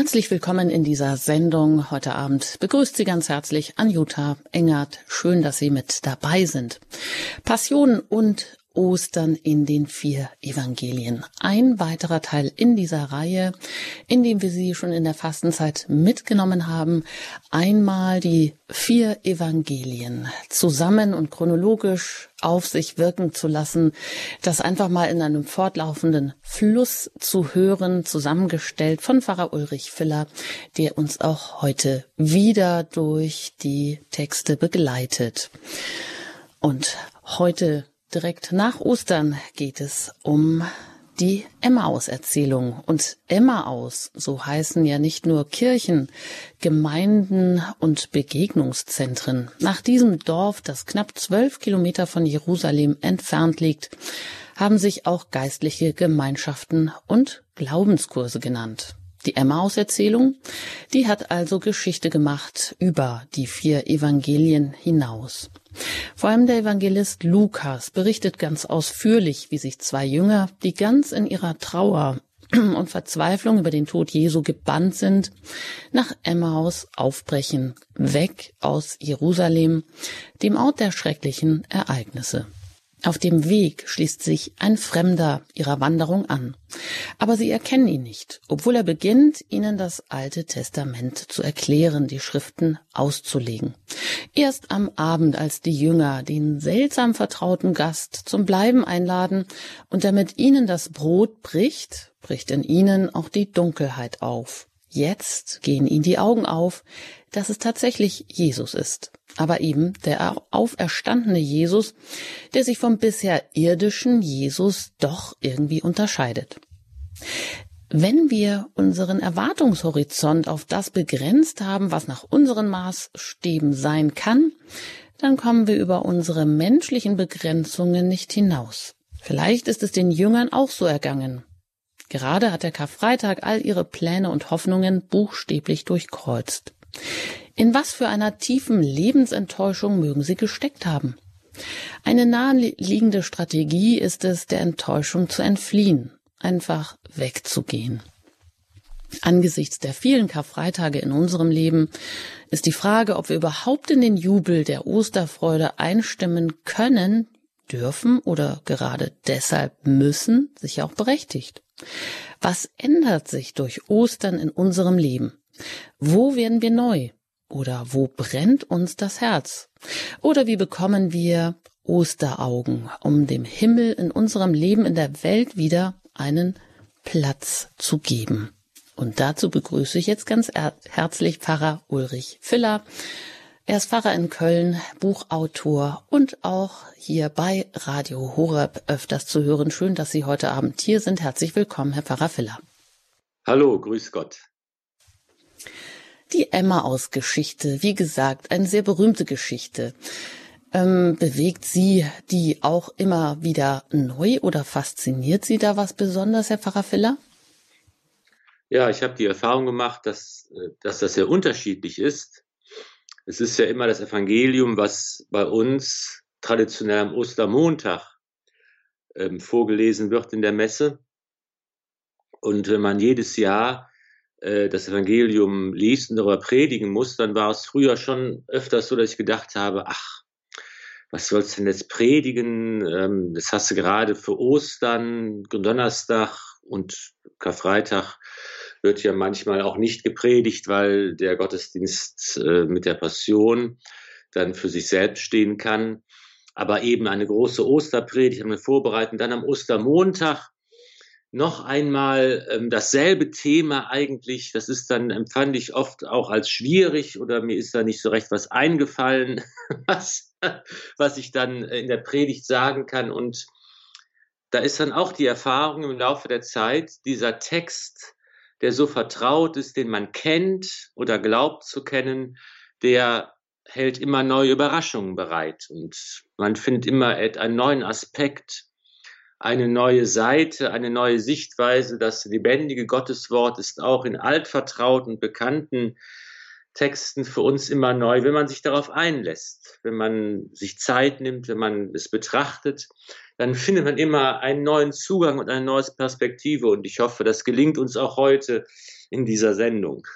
Herzlich willkommen in dieser Sendung. Heute Abend begrüßt Sie ganz herzlich Anjuta Engert. Schön, dass Sie mit dabei sind. Passion und Ostern in den vier Evangelien. Ein weiterer Teil in dieser Reihe, in dem wir Sie schon in der Fastenzeit mitgenommen haben. Einmal die vier Evangelien zusammen und chronologisch auf sich wirken zu lassen, das einfach mal in einem fortlaufenden Fluss zu hören, zusammengestellt von Pfarrer Ulrich Filler, der uns auch heute wieder durch die Texte begleitet. Und heute Direkt nach Ostern geht es um die Emmaus-Erzählung. Und Emmaus, so heißen ja nicht nur Kirchen, Gemeinden und Begegnungszentren. Nach diesem Dorf, das knapp zwölf Kilometer von Jerusalem entfernt liegt, haben sich auch geistliche Gemeinschaften und Glaubenskurse genannt. Die Emmaus-Erzählung, die hat also Geschichte gemacht über die vier Evangelien hinaus. Vor allem der Evangelist Lukas berichtet ganz ausführlich, wie sich zwei Jünger, die ganz in ihrer Trauer und Verzweiflung über den Tod Jesu gebannt sind, nach Emmaus aufbrechen, weg aus Jerusalem, dem Ort der schrecklichen Ereignisse. Auf dem Weg schließt sich ein Fremder ihrer Wanderung an. Aber sie erkennen ihn nicht, obwohl er beginnt, ihnen das Alte Testament zu erklären, die Schriften auszulegen. Erst am Abend, als die Jünger den seltsam vertrauten Gast zum Bleiben einladen und er mit ihnen das Brot bricht, bricht in ihnen auch die Dunkelheit auf. Jetzt gehen ihnen die Augen auf, dass es tatsächlich Jesus ist aber eben der auferstandene Jesus, der sich vom bisher irdischen Jesus doch irgendwie unterscheidet. Wenn wir unseren Erwartungshorizont auf das begrenzt haben, was nach unseren Maßstäben sein kann, dann kommen wir über unsere menschlichen Begrenzungen nicht hinaus. Vielleicht ist es den Jüngern auch so ergangen. Gerade hat der Karfreitag all ihre Pläne und Hoffnungen buchstäblich durchkreuzt. In was für einer tiefen Lebensenttäuschung mögen sie gesteckt haben? Eine naheliegende Strategie ist es, der Enttäuschung zu entfliehen, einfach wegzugehen. Angesichts der vielen Karfreitage in unserem Leben ist die Frage, ob wir überhaupt in den Jubel der Osterfreude einstimmen können, dürfen oder gerade deshalb müssen, sicher auch berechtigt. Was ändert sich durch Ostern in unserem Leben? Wo werden wir neu? Oder wo brennt uns das Herz? Oder wie bekommen wir Osteraugen, um dem Himmel in unserem Leben in der Welt wieder einen Platz zu geben? Und dazu begrüße ich jetzt ganz herzlich Pfarrer Ulrich Filler. Er ist Pfarrer in Köln, Buchautor und auch hier bei Radio Horeb öfters zu hören. Schön, dass Sie heute Abend hier sind. Herzlich willkommen, Herr Pfarrer Filler. Hallo, grüß Gott. Die Emma-Aus-Geschichte, wie gesagt, eine sehr berühmte Geschichte. Ähm, bewegt Sie die auch immer wieder neu oder fasziniert Sie da was besonders, Herr Pfarrer Filler? Ja, ich habe die Erfahrung gemacht, dass, äh, dass das sehr unterschiedlich ist. Es ist ja immer das Evangelium, was bei uns traditionell am Ostermontag ähm, vorgelesen wird in der Messe. Und wenn man jedes Jahr äh, das Evangelium liest und darüber predigen muss, dann war es früher schon öfters so, dass ich gedacht habe, ach, was sollst du denn jetzt predigen? Ähm, das hast du gerade für Ostern, Donnerstag und Karfreitag wird ja manchmal auch nicht gepredigt, weil der Gottesdienst äh, mit der Passion dann für sich selbst stehen kann. Aber eben eine große Osterpredigt haben wir vorbereitet. Dann am Ostermontag noch einmal ähm, dasselbe Thema eigentlich. Das ist dann, empfand ich oft auch als schwierig oder mir ist da nicht so recht was eingefallen, was, was ich dann in der Predigt sagen kann. Und da ist dann auch die Erfahrung im Laufe der Zeit, dieser Text, der so vertraut ist, den man kennt oder glaubt zu kennen, der hält immer neue Überraschungen bereit und man findet immer einen neuen Aspekt eine neue Seite, eine neue Sichtweise. Das lebendige Gotteswort ist auch in altvertrauten, bekannten Texten für uns immer neu, wenn man sich darauf einlässt, wenn man sich Zeit nimmt, wenn man es betrachtet, dann findet man immer einen neuen Zugang und eine neue Perspektive. Und ich hoffe, das gelingt uns auch heute in dieser Sendung.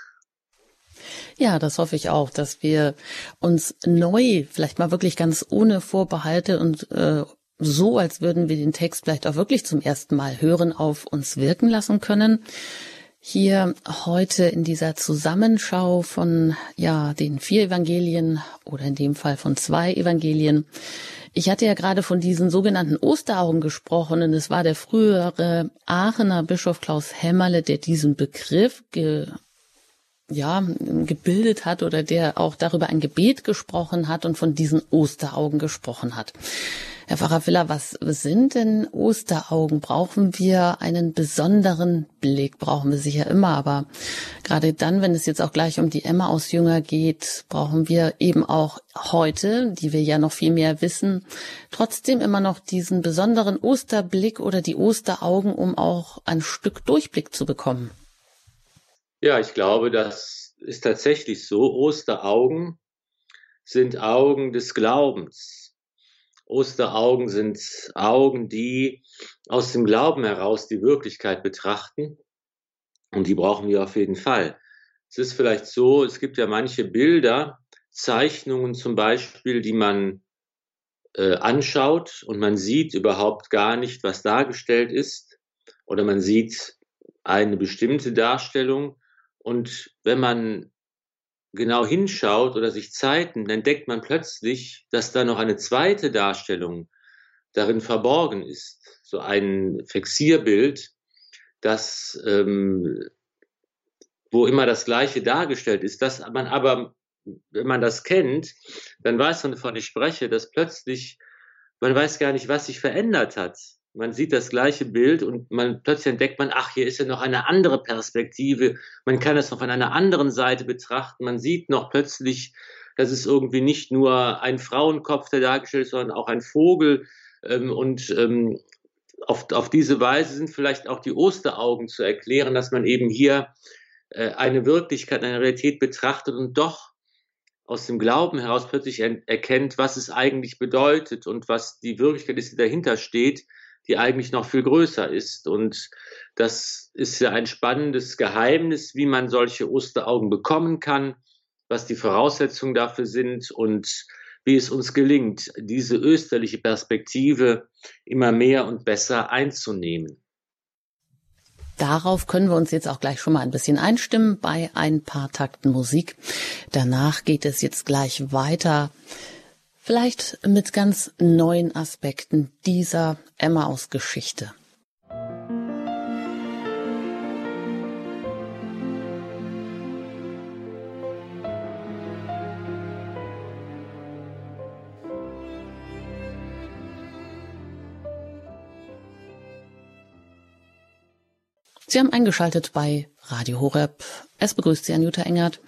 Ja, das hoffe ich auch, dass wir uns neu, vielleicht mal wirklich ganz ohne Vorbehalte und äh, so, als würden wir den Text vielleicht auch wirklich zum ersten Mal hören, auf uns wirken lassen können. Hier heute in dieser Zusammenschau von ja den vier Evangelien oder in dem Fall von zwei Evangelien. Ich hatte ja gerade von diesen sogenannten Osteraugen gesprochen und es war der frühere Aachener Bischof Klaus Hämmerle, der diesen Begriff ge ja, gebildet hat oder der auch darüber ein Gebet gesprochen hat und von diesen Osteraugen gesprochen hat. Herr Pfarrer Willer, was sind denn Osteraugen? Brauchen wir einen besonderen Blick? Brauchen wir sicher immer, aber gerade dann, wenn es jetzt auch gleich um die Emma aus Jünger geht, brauchen wir eben auch heute, die wir ja noch viel mehr wissen, trotzdem immer noch diesen besonderen Osterblick oder die Osteraugen, um auch ein Stück Durchblick zu bekommen. Ja, ich glaube, das ist tatsächlich so. Osteraugen sind Augen des Glaubens. Osteraugen sind Augen, die aus dem Glauben heraus die Wirklichkeit betrachten. Und die brauchen wir auf jeden Fall. Es ist vielleicht so, es gibt ja manche Bilder, Zeichnungen zum Beispiel, die man äh, anschaut und man sieht überhaupt gar nicht, was dargestellt ist. Oder man sieht eine bestimmte Darstellung und wenn man genau hinschaut oder sich Zeiten, dann entdeckt man plötzlich, dass da noch eine zweite Darstellung darin verborgen ist. So ein Fixierbild, das, ähm, wo immer das Gleiche dargestellt ist, dass man aber, wenn man das kennt, dann weiß man, wovon ich spreche, dass plötzlich, man weiß gar nicht, was sich verändert hat man sieht das gleiche Bild und man plötzlich entdeckt man, ach, hier ist ja noch eine andere Perspektive. Man kann es noch von einer anderen Seite betrachten. Man sieht noch plötzlich, dass es irgendwie nicht nur ein Frauenkopf, der dargestellt ist, sondern auch ein Vogel. Ähm, und ähm, auf, auf diese Weise sind vielleicht auch die Osteraugen zu erklären, dass man eben hier äh, eine Wirklichkeit, eine Realität betrachtet und doch aus dem Glauben heraus plötzlich erkennt, was es eigentlich bedeutet und was die Wirklichkeit ist, die dahinter steht die eigentlich noch viel größer ist. Und das ist ja ein spannendes Geheimnis, wie man solche Osteraugen bekommen kann, was die Voraussetzungen dafür sind und wie es uns gelingt, diese österliche Perspektive immer mehr und besser einzunehmen. Darauf können wir uns jetzt auch gleich schon mal ein bisschen einstimmen bei ein paar Takten Musik. Danach geht es jetzt gleich weiter Vielleicht mit ganz neuen Aspekten dieser Emmaus-Geschichte. Sie haben eingeschaltet bei Radio Horeb. Es begrüßt Sie Anjuta Engert.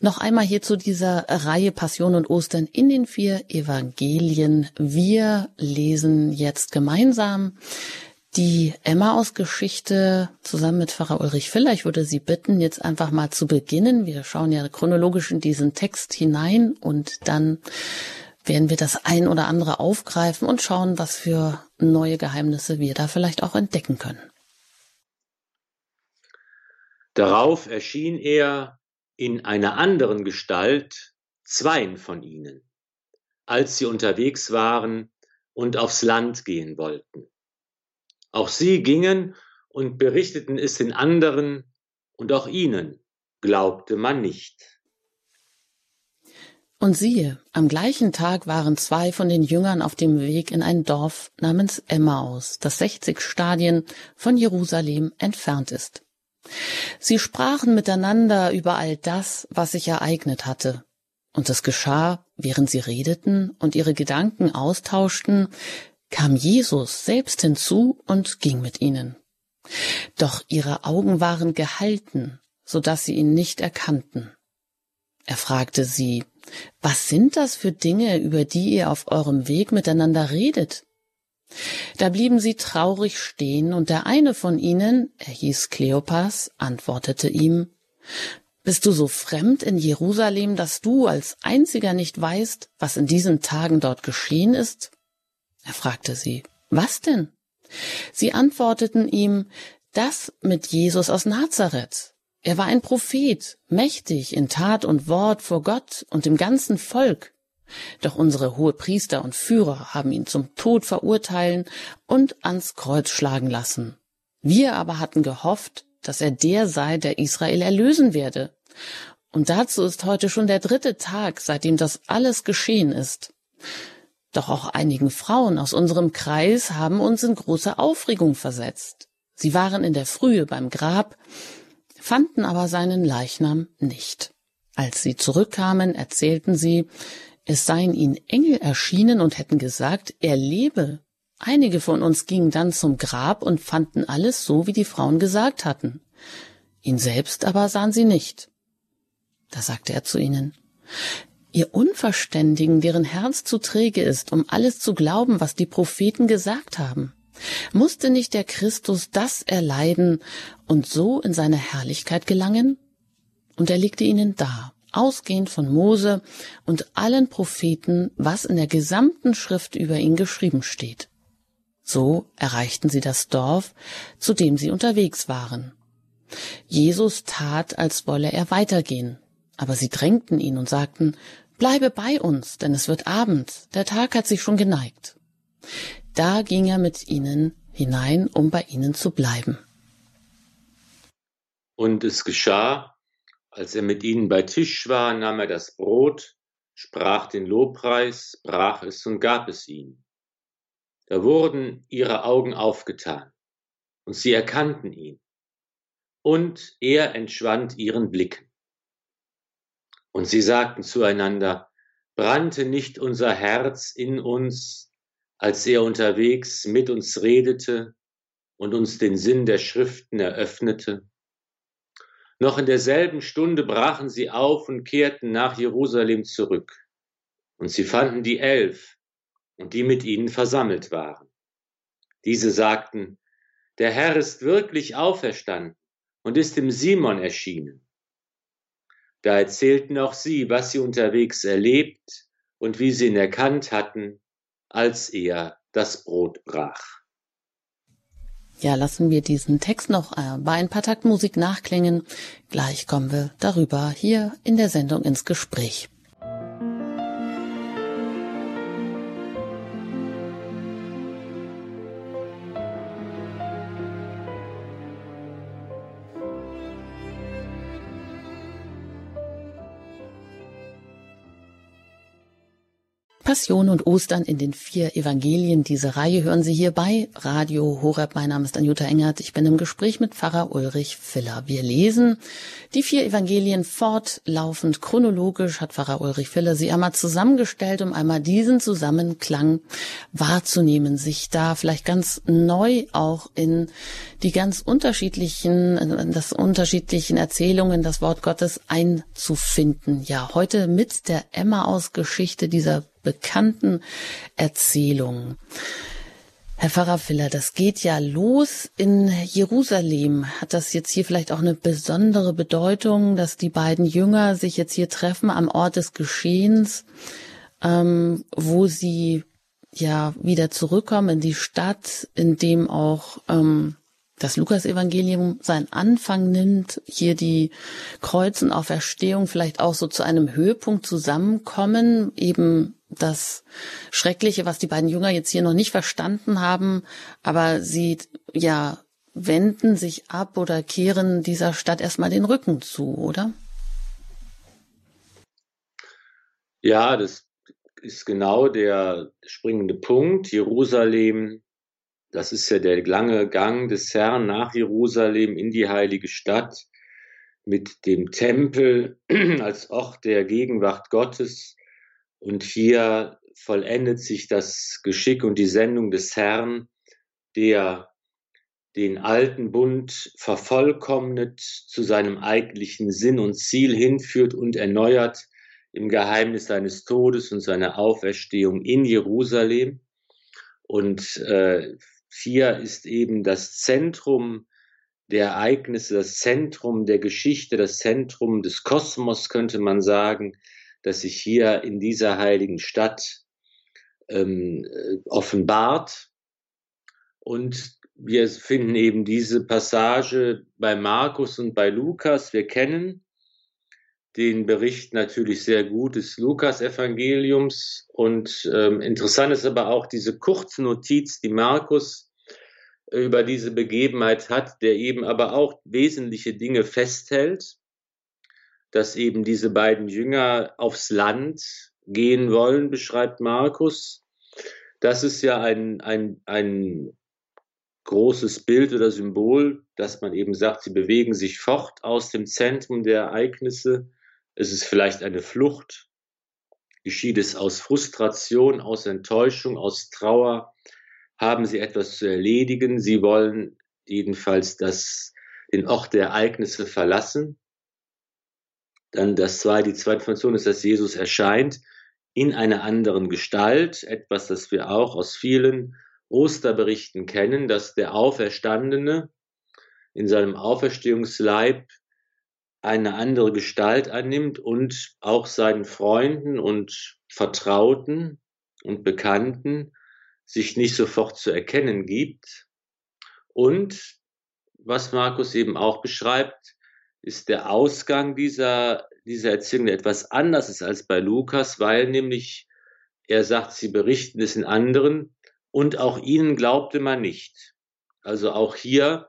Noch einmal hier zu dieser Reihe Passion und Ostern in den vier Evangelien. Wir lesen jetzt gemeinsam die Emmaus-Geschichte zusammen mit Pfarrer Ulrich Filler. Ich würde Sie bitten, jetzt einfach mal zu beginnen. Wir schauen ja chronologisch in diesen Text hinein und dann werden wir das ein oder andere aufgreifen und schauen, was für neue Geheimnisse wir da vielleicht auch entdecken können. Darauf erschien er in einer anderen Gestalt zweien von ihnen, als sie unterwegs waren und aufs Land gehen wollten. Auch sie gingen und berichteten es den anderen, und auch ihnen glaubte man nicht. Und siehe, am gleichen Tag waren zwei von den Jüngern auf dem Weg in ein Dorf namens Emmaus, das 60 Stadien von Jerusalem entfernt ist. Sie sprachen miteinander über all das, was sich ereignet hatte. Und es geschah, während sie redeten und ihre Gedanken austauschten, kam Jesus selbst hinzu und ging mit ihnen. Doch ihre Augen waren gehalten, so dass sie ihn nicht erkannten. Er fragte sie, was sind das für Dinge, über die ihr auf eurem Weg miteinander redet? Da blieben sie traurig stehen, und der eine von ihnen, er hieß Kleopas, antwortete ihm Bist du so fremd in Jerusalem, dass du als einziger nicht weißt, was in diesen Tagen dort geschehen ist? Er fragte sie Was denn? Sie antworteten ihm Das mit Jesus aus Nazareth. Er war ein Prophet, mächtig in Tat und Wort vor Gott und dem ganzen Volk. Doch unsere Hohepriester und Führer haben ihn zum Tod verurteilen und ans Kreuz schlagen lassen. Wir aber hatten gehofft, dass er der sei, der Israel erlösen werde. Und dazu ist heute schon der dritte Tag, seitdem das alles geschehen ist. Doch auch einigen Frauen aus unserem Kreis haben uns in große Aufregung versetzt. Sie waren in der Frühe beim Grab, fanden aber seinen Leichnam nicht. Als sie zurückkamen, erzählten sie, es seien ihnen Engel erschienen und hätten gesagt, er lebe. Einige von uns gingen dann zum Grab und fanden alles so, wie die Frauen gesagt hatten. Ihn selbst aber sahen sie nicht. Da sagte er zu ihnen, Ihr Unverständigen, deren Herz zu träge ist, um alles zu glauben, was die Propheten gesagt haben. Musste nicht der Christus das erleiden und so in seine Herrlichkeit gelangen? Und er legte ihnen dar, ausgehend von Mose und allen Propheten, was in der gesamten Schrift über ihn geschrieben steht. So erreichten sie das Dorf, zu dem sie unterwegs waren. Jesus tat, als wolle er weitergehen, aber sie drängten ihn und sagten, Bleibe bei uns, denn es wird Abend, der Tag hat sich schon geneigt. Da ging er mit ihnen hinein, um bei ihnen zu bleiben. Und es geschah, als er mit ihnen bei Tisch war, nahm er das Brot, sprach den Lobpreis, brach es und gab es ihnen. Da wurden ihre Augen aufgetan und sie erkannten ihn. Und er entschwand ihren Blicken. Und sie sagten zueinander, brannte nicht unser Herz in uns, als er unterwegs mit uns redete und uns den Sinn der Schriften eröffnete. Noch in derselben Stunde brachen sie auf und kehrten nach Jerusalem zurück. Und sie fanden die Elf und die mit ihnen versammelt waren. Diese sagten, der Herr ist wirklich auferstanden und ist dem Simon erschienen. Da erzählten auch sie, was sie unterwegs erlebt und wie sie ihn erkannt hatten als er das Brot brach. Ja, lassen wir diesen Text noch äh, bei ein paar Taktmusik nachklingen. Gleich kommen wir darüber hier in der Sendung ins Gespräch. Passion und Ostern in den vier Evangelien. Diese Reihe hören Sie hier bei Radio Horeb. Mein Name ist Anjuta Engert. Ich bin im Gespräch mit Pfarrer Ulrich Filler. Wir lesen die vier Evangelien fortlaufend chronologisch, hat Pfarrer Ulrich Filler sie einmal zusammengestellt, um einmal diesen Zusammenklang wahrzunehmen, sich da vielleicht ganz neu auch in die ganz unterschiedlichen, das unterschiedlichen Erzählungen, das Wort Gottes einzufinden. Ja, heute mit der Emma-Aus-Geschichte dieser bekannten Erzählungen. Herr Pfarrer Filler, das geht ja los in Jerusalem. Hat das jetzt hier vielleicht auch eine besondere Bedeutung, dass die beiden Jünger sich jetzt hier treffen am Ort des Geschehens, ähm, wo sie ja wieder zurückkommen in die Stadt, in dem auch ähm, das Lukas-Evangelium seinen Anfang nimmt, hier die Kreuz und Auferstehung vielleicht auch so zu einem Höhepunkt zusammenkommen, eben das Schreckliche, was die beiden Jünger jetzt hier noch nicht verstanden haben, aber sie ja wenden sich ab oder kehren dieser Stadt erstmal den Rücken zu, oder? Ja, das ist genau der springende Punkt. Jerusalem, das ist ja der lange Gang des Herrn nach Jerusalem in die heilige Stadt mit dem Tempel als Ort der Gegenwart Gottes und hier vollendet sich das Geschick und die Sendung des Herrn, der den alten Bund vervollkommnet, zu seinem eigentlichen Sinn und Ziel hinführt und erneuert im Geheimnis seines Todes und seiner Auferstehung in Jerusalem. Und äh, hier ist eben das Zentrum der Ereignisse, das Zentrum der Geschichte, das Zentrum des Kosmos, könnte man sagen, das sich hier in dieser heiligen Stadt ähm, äh, offenbart. Und wir finden eben diese Passage bei Markus und bei Lukas. Wir kennen den Bericht natürlich sehr gut des Lukas-Evangeliums. Und ähm, interessant ist aber auch diese kurze Notiz, die Markus über diese Begebenheit hat, der eben aber auch wesentliche Dinge festhält, dass eben diese beiden Jünger aufs Land gehen wollen, beschreibt Markus. Das ist ja ein, ein, ein großes Bild oder Symbol, dass man eben sagt, sie bewegen sich fort aus dem Zentrum der Ereignisse. Es ist vielleicht eine Flucht. Geschieht es aus Frustration, aus Enttäuschung, aus Trauer? Haben sie etwas zu erledigen? Sie wollen jedenfalls das, den Ort der Ereignisse verlassen. Dann das zweite, die zweite Funktion ist, dass Jesus erscheint in einer anderen Gestalt, etwas, das wir auch aus vielen Osterberichten kennen, dass der Auferstandene in seinem Auferstehungsleib eine andere Gestalt annimmt und auch seinen Freunden und Vertrauten und Bekannten sich nicht sofort zu erkennen gibt. Und was Markus eben auch beschreibt, ist der Ausgang dieser dieser Erzählung etwas anders ist als bei Lukas, weil nämlich er sagt, sie berichten es in anderen und auch ihnen glaubte man nicht. Also auch hier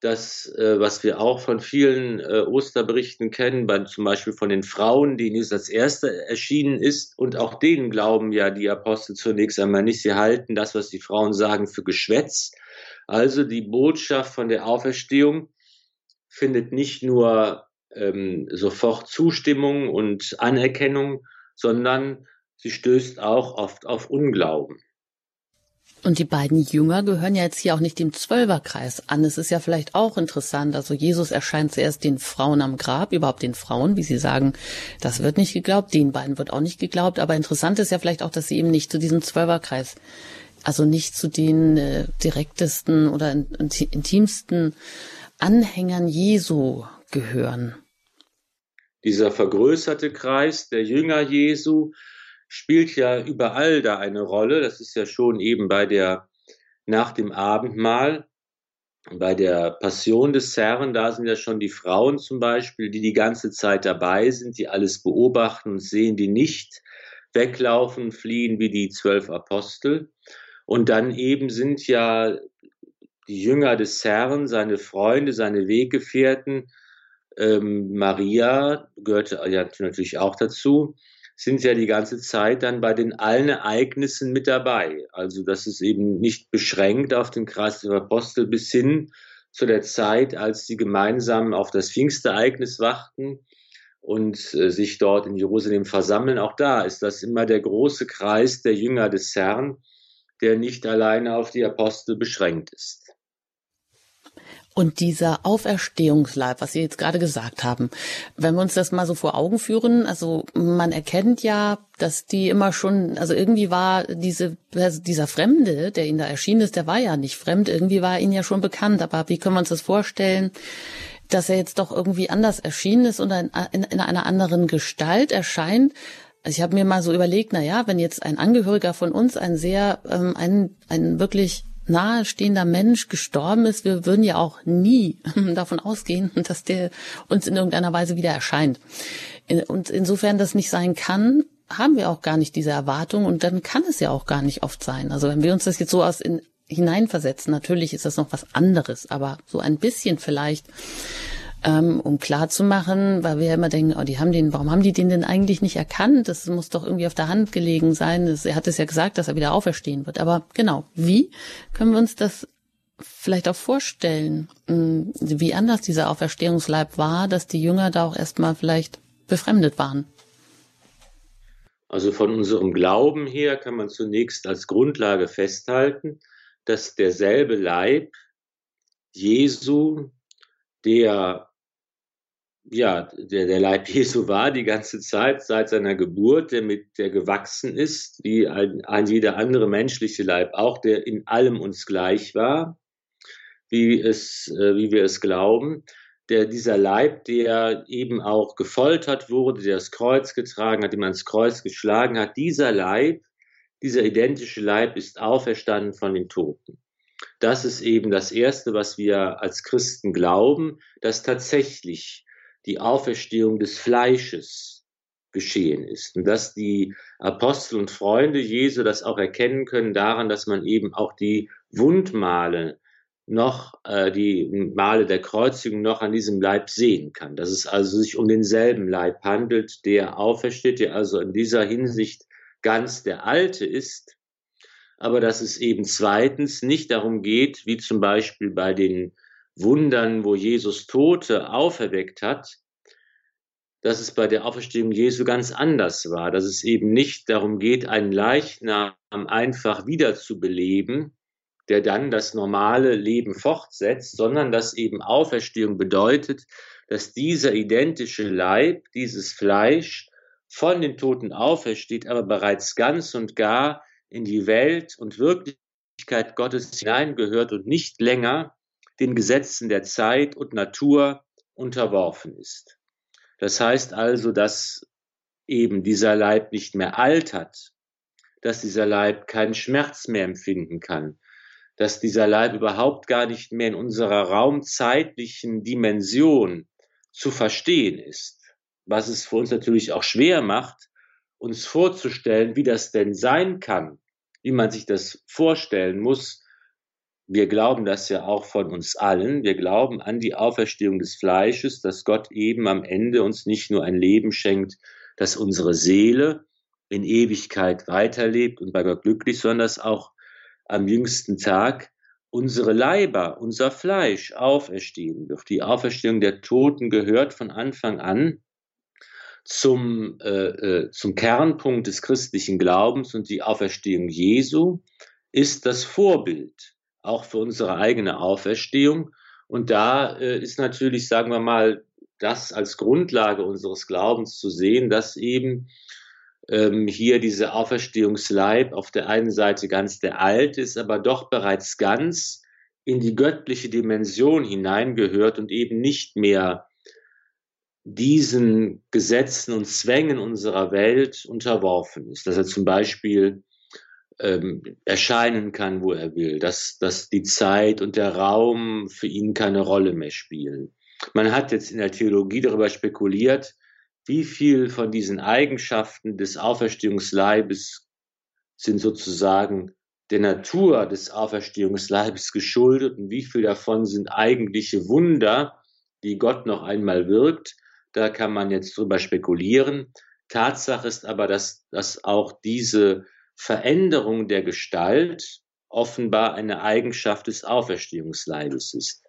das, äh, was wir auch von vielen äh, Osterberichten kennen, bei, zum Beispiel von den Frauen, denen Jesus als Erste erschienen ist, und auch denen glauben ja die Apostel zunächst einmal nicht. Sie halten das, was die Frauen sagen, für Geschwätz. Also die Botschaft von der Auferstehung findet nicht nur ähm, sofort Zustimmung und Anerkennung, sondern sie stößt auch oft auf Unglauben. Und die beiden Jünger gehören ja jetzt hier auch nicht dem Zwölferkreis an. Es ist ja vielleicht auch interessant. Also Jesus erscheint zuerst den Frauen am Grab, überhaupt den Frauen, wie sie sagen, das wird nicht geglaubt, den beiden wird auch nicht geglaubt. Aber interessant ist ja vielleicht auch, dass sie eben nicht zu diesem Zwölferkreis, also nicht zu den äh, direktesten oder intimsten Anhängern Jesu gehören. Dieser vergrößerte Kreis der Jünger Jesu spielt ja überall da eine Rolle. Das ist ja schon eben bei der, nach dem Abendmahl, bei der Passion des Herrn, da sind ja schon die Frauen zum Beispiel, die die ganze Zeit dabei sind, die alles beobachten und sehen, die nicht weglaufen, fliehen wie die zwölf Apostel. Und dann eben sind ja die Jünger des Herrn, seine Freunde, seine Weggefährten, ähm, Maria gehörte ja natürlich auch dazu, sind ja die ganze Zeit dann bei den allen Ereignissen mit dabei. Also das ist eben nicht beschränkt auf den Kreis der Apostel bis hin zu der Zeit, als sie gemeinsam auf das Pfingstereignis wachten und äh, sich dort in Jerusalem versammeln. Auch da ist das immer der große Kreis der Jünger des Herrn, der nicht alleine auf die Apostel beschränkt ist. Und dieser Auferstehungsleib, was Sie jetzt gerade gesagt haben, wenn wir uns das mal so vor Augen führen, also man erkennt ja, dass die immer schon, also irgendwie war diese, dieser Fremde, der Ihnen da erschienen ist, der war ja nicht fremd, irgendwie war Ihnen ja schon bekannt, aber wie können wir uns das vorstellen? dass er jetzt doch irgendwie anders erschienen ist und in, in, in einer anderen Gestalt erscheint. Also ich habe mir mal so überlegt, na ja, wenn jetzt ein Angehöriger von uns ein sehr, ähm, ein, ein wirklich nahestehender Mensch gestorben ist, wir würden ja auch nie davon ausgehen, dass der uns in irgendeiner Weise wieder erscheint. Und insofern das nicht sein kann, haben wir auch gar nicht diese Erwartung und dann kann es ja auch gar nicht oft sein. Also wenn wir uns das jetzt so aus in, hineinversetzen, natürlich ist das noch was anderes, aber so ein bisschen vielleicht ähm, um klar zu machen, weil wir ja immer denken, oh, die haben den, warum haben die den denn eigentlich nicht erkannt? Das muss doch irgendwie auf der Hand gelegen sein. Das, er hat es ja gesagt, dass er wieder auferstehen wird. Aber genau, wie können wir uns das vielleicht auch vorstellen, hm, wie anders dieser Auferstehungsleib war, dass die Jünger da auch erstmal vielleicht befremdet waren? Also von unserem Glauben her kann man zunächst als Grundlage festhalten, dass derselbe Leib Jesu, der ja, der, der Leib Jesu war die ganze Zeit seit seiner Geburt, der mit der gewachsen ist, wie ein, ein jeder andere menschliche Leib auch, der in allem uns gleich war, wie es, äh, wie wir es glauben. Der, dieser Leib, der eben auch gefoltert wurde, der das Kreuz getragen hat, dem man das Kreuz geschlagen hat, dieser Leib, dieser identische Leib ist auferstanden von den Toten. das ist eben das Erste, was wir als Christen glauben, dass tatsächlich die Auferstehung des Fleisches geschehen ist und dass die Apostel und Freunde Jesu das auch erkennen können daran, dass man eben auch die Wundmale noch, äh, die Male der Kreuzigung noch an diesem Leib sehen kann. Dass es also sich um denselben Leib handelt, der aufersteht, der also in dieser Hinsicht ganz der alte ist, aber dass es eben zweitens nicht darum geht, wie zum Beispiel bei den Wundern, wo Jesus Tote auferweckt hat, dass es bei der Auferstehung Jesu ganz anders war, dass es eben nicht darum geht, einen Leichnam einfach wiederzubeleben, der dann das normale Leben fortsetzt, sondern dass eben Auferstehung bedeutet, dass dieser identische Leib, dieses Fleisch von den Toten aufersteht, aber bereits ganz und gar in die Welt und Wirklichkeit Gottes hineingehört und nicht länger den Gesetzen der Zeit und Natur unterworfen ist. Das heißt also, dass eben dieser Leib nicht mehr altert, dass dieser Leib keinen Schmerz mehr empfinden kann, dass dieser Leib überhaupt gar nicht mehr in unserer raumzeitlichen Dimension zu verstehen ist was es für uns natürlich auch schwer macht, uns vorzustellen, wie das denn sein kann, wie man sich das vorstellen muss. Wir glauben das ja auch von uns allen. Wir glauben an die Auferstehung des Fleisches, dass Gott eben am Ende uns nicht nur ein Leben schenkt, dass unsere Seele in Ewigkeit weiterlebt und bei Gott glücklich, sondern dass auch am jüngsten Tag unsere Leiber, unser Fleisch auferstehen wird. Die Auferstehung der Toten gehört von Anfang an zum, äh, äh, zum Kernpunkt des christlichen Glaubens und die Auferstehung Jesu ist das Vorbild, auch für unsere eigene Auferstehung. Und da äh, ist natürlich, sagen wir mal, das als Grundlage unseres Glaubens zu sehen, dass eben ähm, hier diese Auferstehungsleib auf der einen Seite ganz der alte ist, aber doch bereits ganz in die göttliche Dimension hineingehört und eben nicht mehr diesen Gesetzen und Zwängen unserer Welt unterworfen ist, dass er zum Beispiel ähm, erscheinen kann, wo er will, dass, dass die Zeit und der Raum für ihn keine Rolle mehr spielen. Man hat jetzt in der Theologie darüber spekuliert, wie viel von diesen Eigenschaften des Auferstehungsleibes sind sozusagen der Natur des Auferstehungsleibes geschuldet und wie viel davon sind eigentliche Wunder, die Gott noch einmal wirkt da kann man jetzt drüber spekulieren. Tatsache ist aber, dass, dass auch diese Veränderung der Gestalt offenbar eine Eigenschaft des Auferstehungsleibes ist.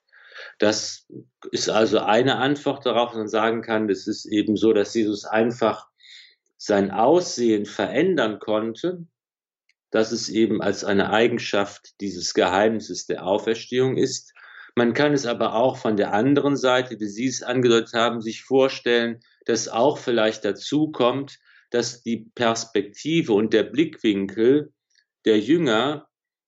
Das ist also eine Antwort darauf, dass man sagen kann, das ist eben so, dass Jesus einfach sein Aussehen verändern konnte, dass es eben als eine Eigenschaft dieses Geheimnisses der Auferstehung ist. Man kann es aber auch von der anderen Seite, wie Sie es angedeutet haben, sich vorstellen, dass auch vielleicht dazu kommt, dass die Perspektive und der Blickwinkel der Jünger,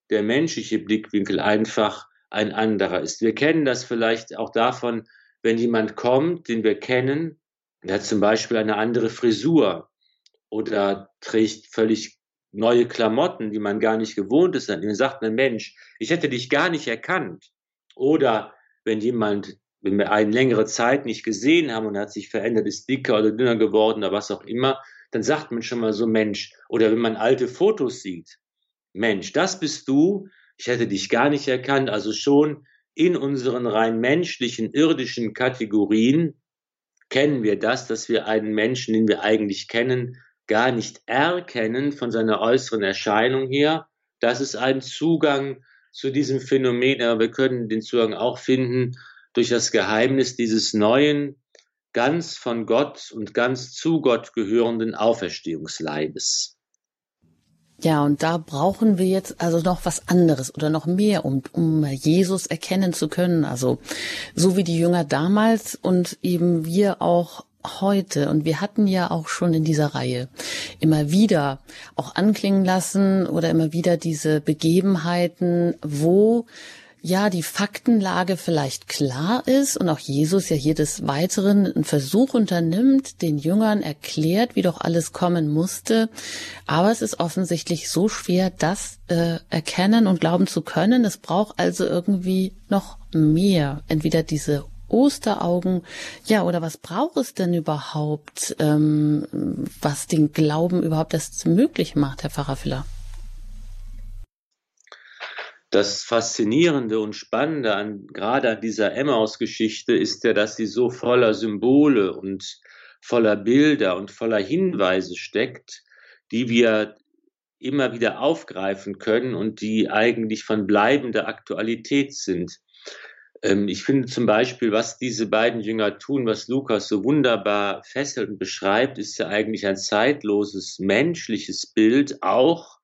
der menschliche Blickwinkel einfach ein anderer ist. Wir kennen das vielleicht auch davon, wenn jemand kommt, den wir kennen, der hat zum Beispiel eine andere Frisur oder trägt völlig neue Klamotten, die man gar nicht gewohnt ist. Dann sagt man, Mensch, ich hätte dich gar nicht erkannt. Oder wenn jemand, wenn wir eine längere Zeit nicht gesehen haben und hat sich verändert, ist dicker oder dünner geworden oder was auch immer, dann sagt man schon mal so Mensch. Oder wenn man alte Fotos sieht, Mensch, das bist du, ich hätte dich gar nicht erkannt. Also schon in unseren rein menschlichen, irdischen Kategorien kennen wir das, dass wir einen Menschen, den wir eigentlich kennen, gar nicht erkennen von seiner äußeren Erscheinung her. Das ist ein Zugang zu diesem Phänomen, aber wir können den Zugang auch finden durch das Geheimnis dieses neuen, ganz von Gott und ganz zu Gott gehörenden Auferstehungsleibes. Ja, und da brauchen wir jetzt also noch was anderes oder noch mehr, um, um Jesus erkennen zu können. Also so wie die Jünger damals und eben wir auch heute, und wir hatten ja auch schon in dieser Reihe immer wieder auch anklingen lassen oder immer wieder diese Begebenheiten, wo ja, die Faktenlage vielleicht klar ist und auch Jesus ja hier des Weiteren einen Versuch unternimmt, den Jüngern erklärt, wie doch alles kommen musste. Aber es ist offensichtlich so schwer, das äh, erkennen und glauben zu können. Es braucht also irgendwie noch mehr. Entweder diese Osteraugen. Ja, oder was braucht es denn überhaupt, ähm, was den Glauben überhaupt erst möglich macht, Herr Pfarrer Filler? Das Faszinierende und Spannende an, gerade an dieser Emmaus-Geschichte ist ja, dass sie so voller Symbole und voller Bilder und voller Hinweise steckt, die wir immer wieder aufgreifen können und die eigentlich von bleibender Aktualität sind. Ähm, ich finde zum Beispiel, was diese beiden Jünger tun, was Lukas so wunderbar fesselt und beschreibt, ist ja eigentlich ein zeitloses menschliches Bild, auch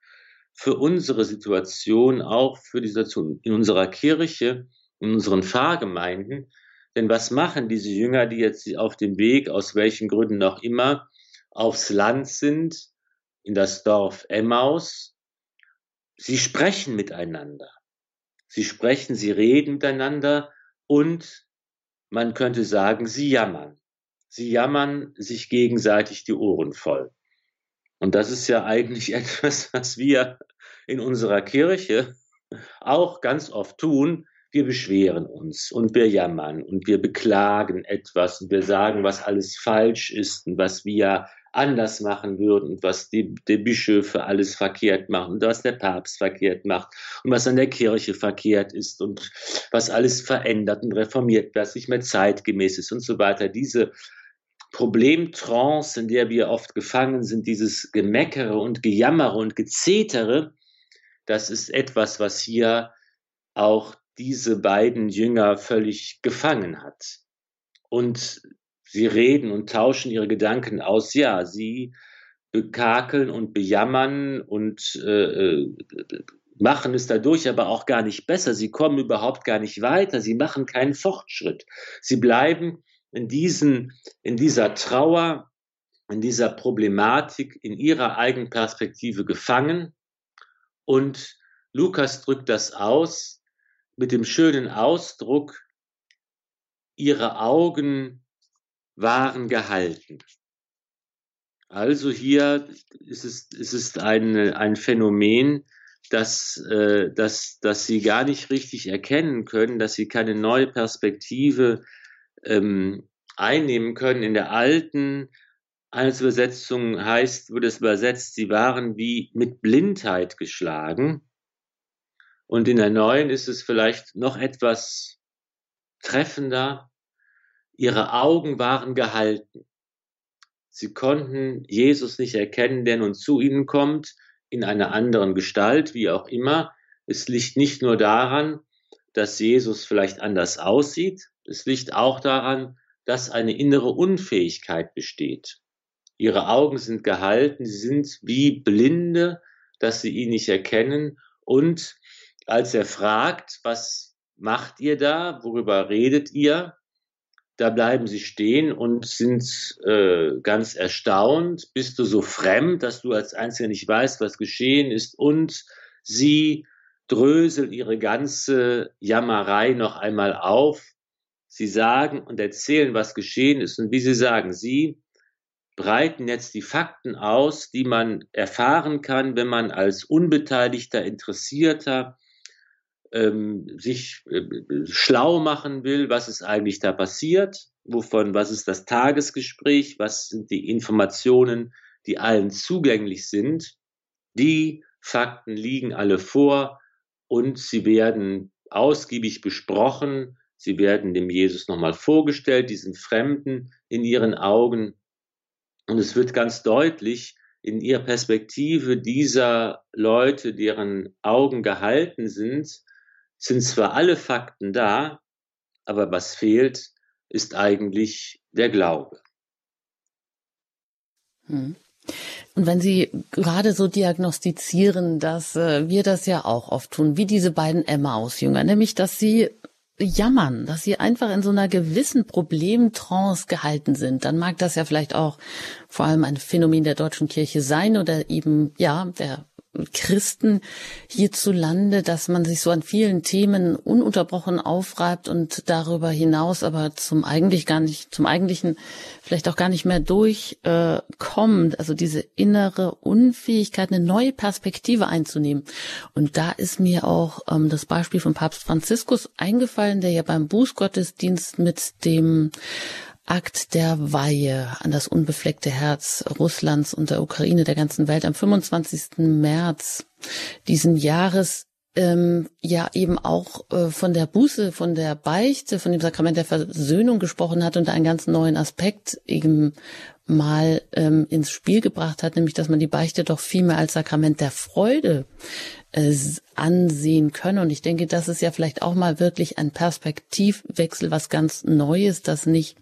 für unsere Situation, auch für die Situation in unserer Kirche, in unseren Pfarrgemeinden. Denn was machen diese Jünger, die jetzt auf dem Weg, aus welchen Gründen auch immer, aufs Land sind, in das Dorf Emmaus? Sie sprechen miteinander. Sie sprechen, sie reden miteinander und man könnte sagen, sie jammern. Sie jammern sich gegenseitig die Ohren voll. Und das ist ja eigentlich etwas, was wir in unserer Kirche auch ganz oft tun. Wir beschweren uns und wir jammern und wir beklagen etwas und wir sagen, was alles falsch ist und was wir anders machen würden und was die, die Bischöfe alles verkehrt machen und was der Papst verkehrt macht und was an der Kirche verkehrt ist und was alles verändert und reformiert, was nicht mehr zeitgemäß ist und so weiter. Diese Problemtrance, in der wir oft gefangen sind, dieses Gemeckere und Gejammere und Gezetere, das ist etwas, was hier auch diese beiden Jünger völlig gefangen hat. Und Sie reden und tauschen ihre Gedanken aus. Ja, sie bekakeln und bejammern und äh, äh, machen es dadurch aber auch gar nicht besser. Sie kommen überhaupt gar nicht weiter. Sie machen keinen Fortschritt. Sie bleiben in diesen, in dieser Trauer, in dieser Problematik, in ihrer eigenen Perspektive gefangen. Und Lukas drückt das aus mit dem schönen Ausdruck, ihre Augen waren gehalten. Also hier ist es, ist es ein, ein Phänomen, dass, äh, dass, dass sie gar nicht richtig erkennen können, dass sie keine neue Perspektive ähm, einnehmen können. In der alten Einzelübersetzung heißt, wurde es übersetzt, sie waren wie mit Blindheit geschlagen. Und in der neuen ist es vielleicht noch etwas treffender, Ihre Augen waren gehalten. Sie konnten Jesus nicht erkennen, der nun zu ihnen kommt, in einer anderen Gestalt, wie auch immer. Es liegt nicht nur daran, dass Jesus vielleicht anders aussieht, es liegt auch daran, dass eine innere Unfähigkeit besteht. Ihre Augen sind gehalten, sie sind wie Blinde, dass sie ihn nicht erkennen. Und als er fragt, was macht ihr da, worüber redet ihr, da bleiben sie stehen und sind äh, ganz erstaunt. Bist du so fremd, dass du als Einziger nicht weißt, was geschehen ist? Und sie dröseln ihre ganze Jammerei noch einmal auf. Sie sagen und erzählen, was geschehen ist. Und wie sie sagen, sie breiten jetzt die Fakten aus, die man erfahren kann, wenn man als unbeteiligter, interessierter ähm, sich äh, schlau machen will, was ist eigentlich da passiert, wovon, was ist das Tagesgespräch, was sind die Informationen, die allen zugänglich sind. Die Fakten liegen alle vor und sie werden ausgiebig besprochen. Sie werden dem Jesus nochmal vorgestellt, diesen Fremden in ihren Augen. Und es wird ganz deutlich, in ihrer Perspektive dieser Leute, deren Augen gehalten sind, sind zwar alle Fakten da, aber was fehlt, ist eigentlich der Glaube. Hm. Und wenn Sie gerade so diagnostizieren, dass äh, wir das ja auch oft tun, wie diese beiden Emmaus-Jünger, nämlich dass sie jammern, dass sie einfach in so einer gewissen Problemtrance gehalten sind, dann mag das ja vielleicht auch vor allem ein Phänomen der deutschen Kirche sein oder eben, ja, der Christen hierzulande, dass man sich so an vielen Themen ununterbrochen aufreibt und darüber hinaus aber zum eigentlich gar nicht, zum eigentlichen vielleicht auch gar nicht mehr durchkommt. Äh, also diese innere Unfähigkeit, eine neue Perspektive einzunehmen. Und da ist mir auch ähm, das Beispiel von Papst Franziskus eingefallen, der ja beim Bußgottesdienst mit dem Akt der Weihe an das unbefleckte Herz Russlands und der Ukraine, der ganzen Welt am 25. März diesen Jahres ähm, ja eben auch äh, von der Buße, von der Beichte, von dem Sakrament der Versöhnung gesprochen hat und einen ganz neuen Aspekt eben mal ähm, ins Spiel gebracht hat, nämlich dass man die Beichte doch viel mehr als Sakrament der Freude äh, ansehen können. Und ich denke, das ist ja vielleicht auch mal wirklich ein Perspektivwechsel, was ganz Neues, dass nicht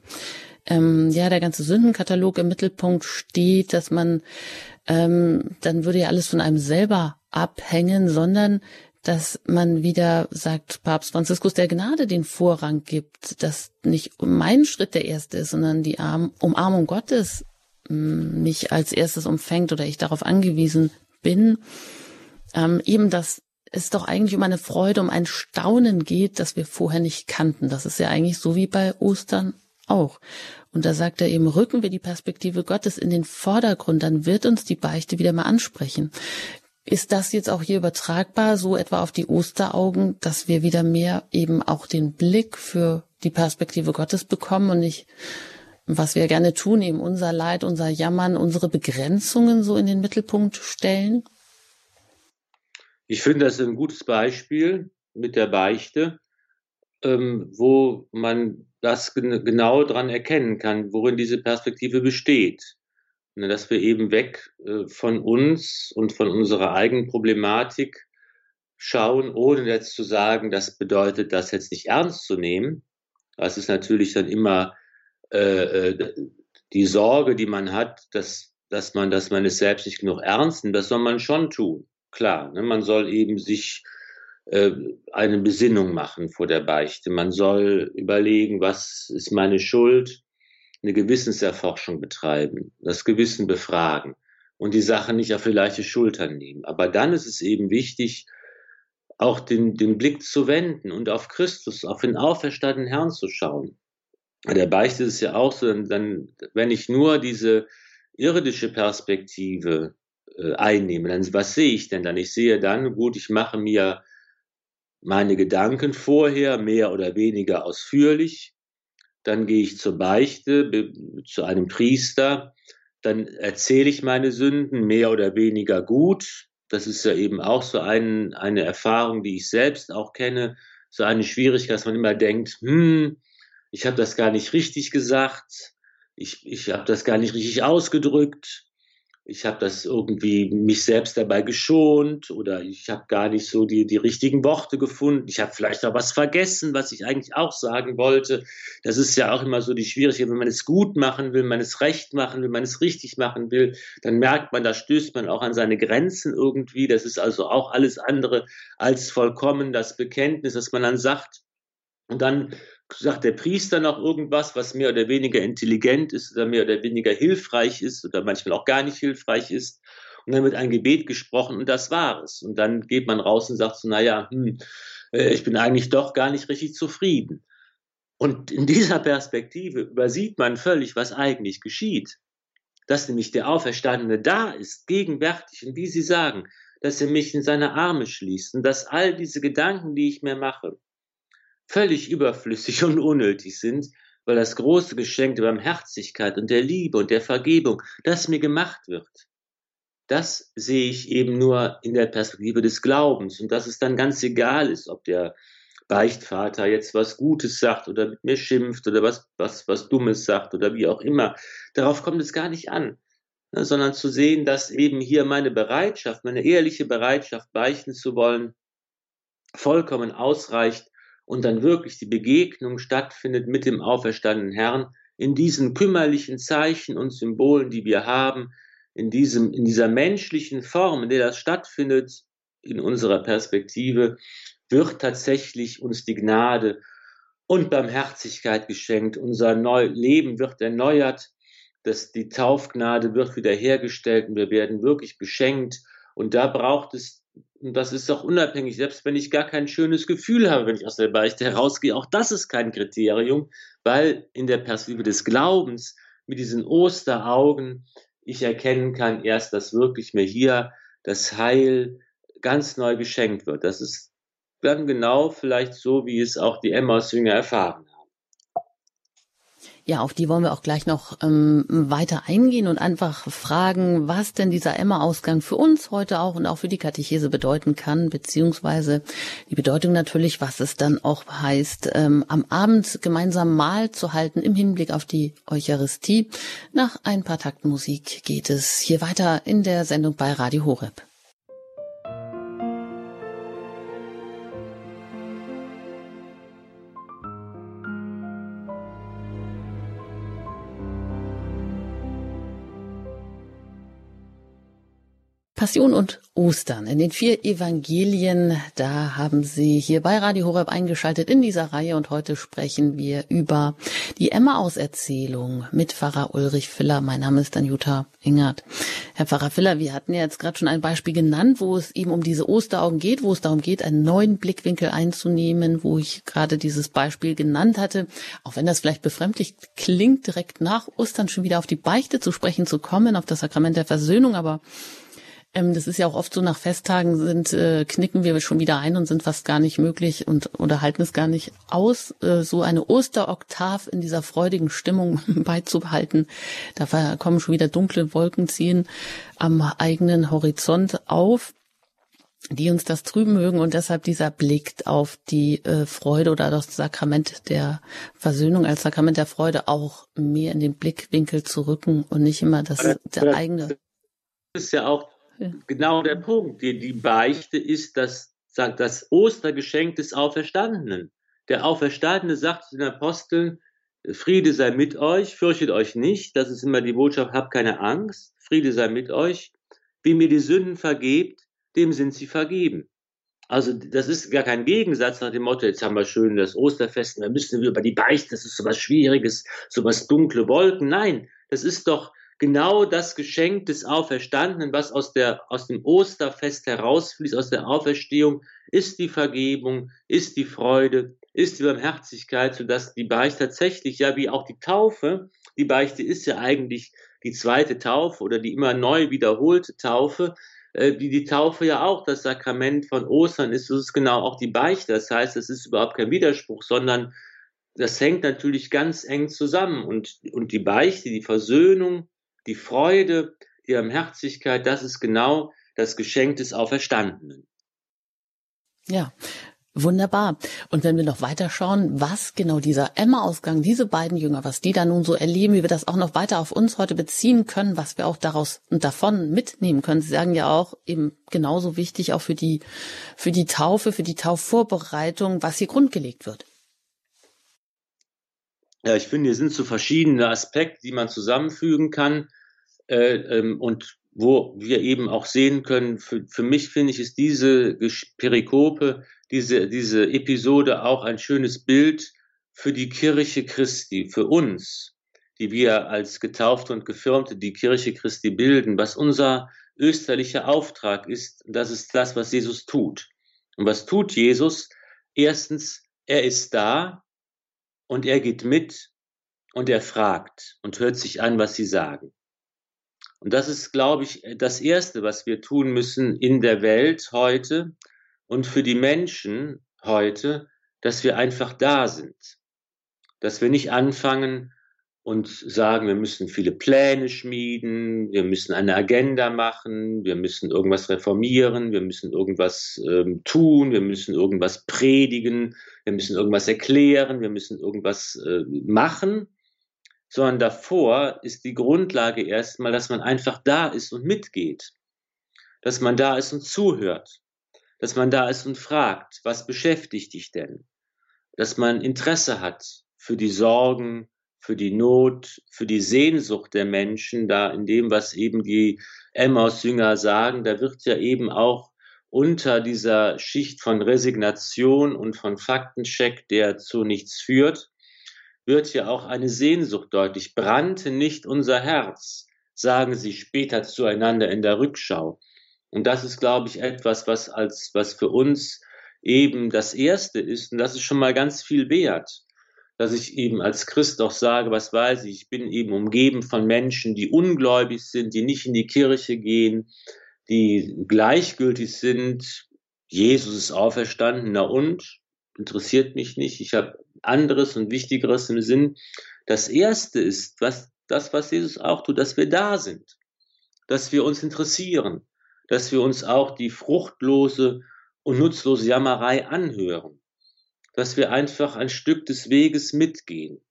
ähm, ja der ganze Sündenkatalog im Mittelpunkt steht, dass man ähm, dann würde ja alles von einem selber abhängen, sondern dass man wieder sagt, Papst Franziskus der Gnade den Vorrang gibt, dass nicht mein Schritt der erste ist, sondern die Arm Umarmung Gottes mm, mich als erstes umfängt oder ich darauf angewiesen bin ähm, eben, dass es doch eigentlich um eine Freude, um ein Staunen geht, das wir vorher nicht kannten. Das ist ja eigentlich so wie bei Ostern auch. Und da sagt er eben, rücken wir die Perspektive Gottes in den Vordergrund, dann wird uns die Beichte wieder mal ansprechen. Ist das jetzt auch hier übertragbar, so etwa auf die Osteraugen, dass wir wieder mehr eben auch den Blick für die Perspektive Gottes bekommen und nicht, was wir gerne tun, eben unser Leid, unser Jammern, unsere Begrenzungen so in den Mittelpunkt stellen? Ich finde das ein gutes Beispiel mit der Beichte, ähm, wo man das gen genau dran erkennen kann, worin diese Perspektive besteht. Ne, dass wir eben weg äh, von uns und von unserer eigenen Problematik schauen, ohne jetzt zu sagen, das bedeutet, das jetzt nicht ernst zu nehmen. Das ist natürlich dann immer äh, äh, die Sorge, die man hat, dass, dass man, dass man es selbst nicht genug ernst nimmt. Das soll man schon tun klar. Ne? Man soll eben sich äh, eine Besinnung machen vor der Beichte. Man soll überlegen, was ist meine Schuld, eine Gewissenserforschung betreiben, das Gewissen befragen und die Sache nicht auf die leichte Schultern nehmen. Aber dann ist es eben wichtig, auch den, den Blick zu wenden und auf Christus, auf den auferstandenen Herrn zu schauen. Bei der Beichte ist ja auch so, dann, wenn ich nur diese irdische Perspektive äh, einnehme. Dann, was sehe ich denn dann? Ich sehe dann, gut, ich mache mir meine Gedanken vorher mehr oder weniger ausführlich. Dann gehe ich zur Beichte, zu einem Priester. Dann erzähle ich meine Sünden mehr oder weniger gut. Das ist ja eben auch so ein, eine Erfahrung, die ich selbst auch kenne. So eine Schwierigkeit, dass man immer denkt, hm, ich habe das gar nicht richtig gesagt. Ich, ich habe das gar nicht richtig ausgedrückt ich habe das irgendwie mich selbst dabei geschont oder ich habe gar nicht so die, die richtigen Worte gefunden. Ich habe vielleicht auch was vergessen, was ich eigentlich auch sagen wollte. Das ist ja auch immer so die Schwierigkeit, wenn man es gut machen will, man es recht machen will, man es richtig machen will, dann merkt man, da stößt man auch an seine Grenzen irgendwie. Das ist also auch alles andere als vollkommen das Bekenntnis, dass man dann sagt. Und dann sagt der Priester noch irgendwas, was mehr oder weniger intelligent ist oder mehr oder weniger hilfreich ist oder manchmal auch gar nicht hilfreich ist. Und dann wird ein Gebet gesprochen und das war es. Und dann geht man raus und sagt so, naja, hm, äh, ich bin eigentlich doch gar nicht richtig zufrieden. Und in dieser Perspektive übersieht man völlig, was eigentlich geschieht. Dass nämlich der Auferstandene da ist, gegenwärtig und wie Sie sagen, dass er mich in seine Arme schließt und dass all diese Gedanken, die ich mir mache, völlig überflüssig und unnötig sind, weil das große Geschenk der Barmherzigkeit und der Liebe und der Vergebung, das mir gemacht wird, das sehe ich eben nur in der Perspektive des Glaubens und dass es dann ganz egal ist, ob der Beichtvater jetzt was Gutes sagt oder mit mir schimpft oder was, was, was Dummes sagt oder wie auch immer. Darauf kommt es gar nicht an, ne, sondern zu sehen, dass eben hier meine Bereitschaft, meine ehrliche Bereitschaft, beichten zu wollen, vollkommen ausreicht, und dann wirklich die Begegnung stattfindet mit dem auferstandenen Herrn in diesen kümmerlichen Zeichen und Symbolen, die wir haben, in diesem, in dieser menschlichen Form, in der das stattfindet, in unserer Perspektive, wird tatsächlich uns die Gnade und Barmherzigkeit geschenkt. Unser Neu Leben wird erneuert, dass die Taufgnade wird wiederhergestellt und wir werden wirklich beschenkt Und da braucht es, und das ist auch unabhängig, selbst wenn ich gar kein schönes Gefühl habe, wenn ich aus der Beichte herausgehe, auch das ist kein Kriterium, weil in der Perspektive des Glaubens mit diesen Osteraugen ich erkennen kann erst, dass wirklich mir hier das Heil ganz neu geschenkt wird. Das ist dann genau vielleicht so, wie es auch die Emmaus-Jünger erfahren. Ja, auf die wollen wir auch gleich noch ähm, weiter eingehen und einfach fragen, was denn dieser Emma-Ausgang für uns heute auch und auch für die Katechese bedeuten kann, beziehungsweise die Bedeutung natürlich, was es dann auch heißt, ähm, am Abend gemeinsam Mahl zu halten im Hinblick auf die Eucharistie. Nach ein paar Takten Musik geht es hier weiter in der Sendung bei Radio Horeb. Passion und Ostern. In den vier Evangelien, da haben Sie hier bei Radio Horeb eingeschaltet in dieser Reihe und heute sprechen wir über die Emmaus-Erzählung mit Pfarrer Ulrich Filler. Mein Name ist Anjuta Ingert. Herr Pfarrer Filler, wir hatten ja jetzt gerade schon ein Beispiel genannt, wo es eben um diese Osteraugen geht, wo es darum geht, einen neuen Blickwinkel einzunehmen, wo ich gerade dieses Beispiel genannt hatte. Auch wenn das vielleicht befremdlich klingt, direkt nach Ostern schon wieder auf die Beichte zu sprechen zu kommen, auf das Sakrament der Versöhnung, aber ähm, das ist ja auch oft so, nach Festtagen sind, äh, knicken wir schon wieder ein und sind fast gar nicht möglich und oder halten es gar nicht aus, äh, so eine Osteroktav in dieser freudigen Stimmung beizubehalten. Da kommen schon wieder dunkle Wolken ziehen am eigenen Horizont auf die uns das trüben mögen und deshalb dieser Blick auf die äh, Freude oder das Sakrament der Versöhnung als Sakrament der Freude auch mehr in den Blickwinkel zu rücken und nicht immer das der eigene. Das ist ja auch genau der Punkt. Die, die Beichte ist das, das Ostergeschenk des Auferstandenen. Der Auferstandene sagt zu den Aposteln, Friede sei mit euch, fürchtet euch nicht. Das ist immer die Botschaft, habt keine Angst. Friede sei mit euch. Wie mir die Sünden vergebt, dem sind sie vergeben. Also das ist gar kein Gegensatz nach dem Motto, jetzt haben wir schön das Osterfest, da müssen wir über die Beichte, das ist so was Schwieriges, so was dunkle Wolken. Nein, das ist doch genau das Geschenk des Auferstandenen, was aus, der, aus dem Osterfest herausfließt, aus der Auferstehung, ist die Vergebung, ist die Freude, ist die Barmherzigkeit, sodass die Beichte tatsächlich, ja wie auch die Taufe, die Beichte ist ja eigentlich die zweite Taufe oder die immer neu wiederholte Taufe, äh, wie die Taufe ja auch das Sakrament von Ostern ist, so ist genau auch die Beichte. Das heißt, es ist überhaupt kein Widerspruch, sondern das hängt natürlich ganz eng zusammen. Und, und die Beichte, die Versöhnung, die Freude, die Barmherzigkeit, das ist genau das Geschenk des Auferstandenen. Ja, Wunderbar. Und wenn wir noch weiter schauen, was genau dieser Emma-Ausgang, diese beiden Jünger, was die da nun so erleben, wie wir das auch noch weiter auf uns heute beziehen können, was wir auch daraus und davon mitnehmen können. Sie sagen ja auch eben genauso wichtig auch für die, für die Taufe, für die Taufvorbereitung, was hier grundgelegt wird. Ja, ich finde, hier sind so verschiedene Aspekte, die man zusammenfügen kann und wo wir eben auch sehen können, für, für mich finde ich, ist diese Perikope, diese, diese Episode auch ein schönes Bild für die Kirche Christi, für uns, die wir als Getaufte und Gefirmte die Kirche Christi bilden, was unser österlicher Auftrag ist. Das ist das, was Jesus tut. Und was tut Jesus? Erstens, er ist da und er geht mit und er fragt und hört sich an, was sie sagen. Und das ist, glaube ich, das Erste, was wir tun müssen in der Welt heute und für die Menschen heute, dass wir einfach da sind. Dass wir nicht anfangen und sagen, wir müssen viele Pläne schmieden, wir müssen eine Agenda machen, wir müssen irgendwas reformieren, wir müssen irgendwas ähm, tun, wir müssen irgendwas predigen, wir müssen irgendwas erklären, wir müssen irgendwas äh, machen, sondern davor ist die Grundlage erstmal, dass man einfach da ist und mitgeht, dass man da ist und zuhört, dass man da ist und fragt, was beschäftigt dich denn, dass man Interesse hat für die Sorgen, für die Not, für die Sehnsucht der Menschen, da in dem, was eben die Emmaus-Jünger sagen, da wird ja eben auch unter dieser Schicht von Resignation und von Faktencheck, der zu nichts führt, wird ja auch eine Sehnsucht deutlich. Brannte nicht unser Herz, sagen sie später zueinander in der Rückschau. Und das ist, glaube ich, etwas, was als, was für uns eben das Erste ist. Und das ist schon mal ganz viel wert, dass ich eben als Christ auch sage, was weiß ich, ich bin eben umgeben von Menschen, die ungläubig sind, die nicht in die Kirche gehen, die gleichgültig sind. Jesus ist auferstanden, na und? Interessiert mich nicht. Ich habe anderes und Wichtigeres im Sinn. Das Erste ist, was, das, was Jesus auch tut, dass wir da sind, dass wir uns interessieren, dass wir uns auch die fruchtlose und nutzlose Jammerei anhören, dass wir einfach ein Stück des Weges mitgehen.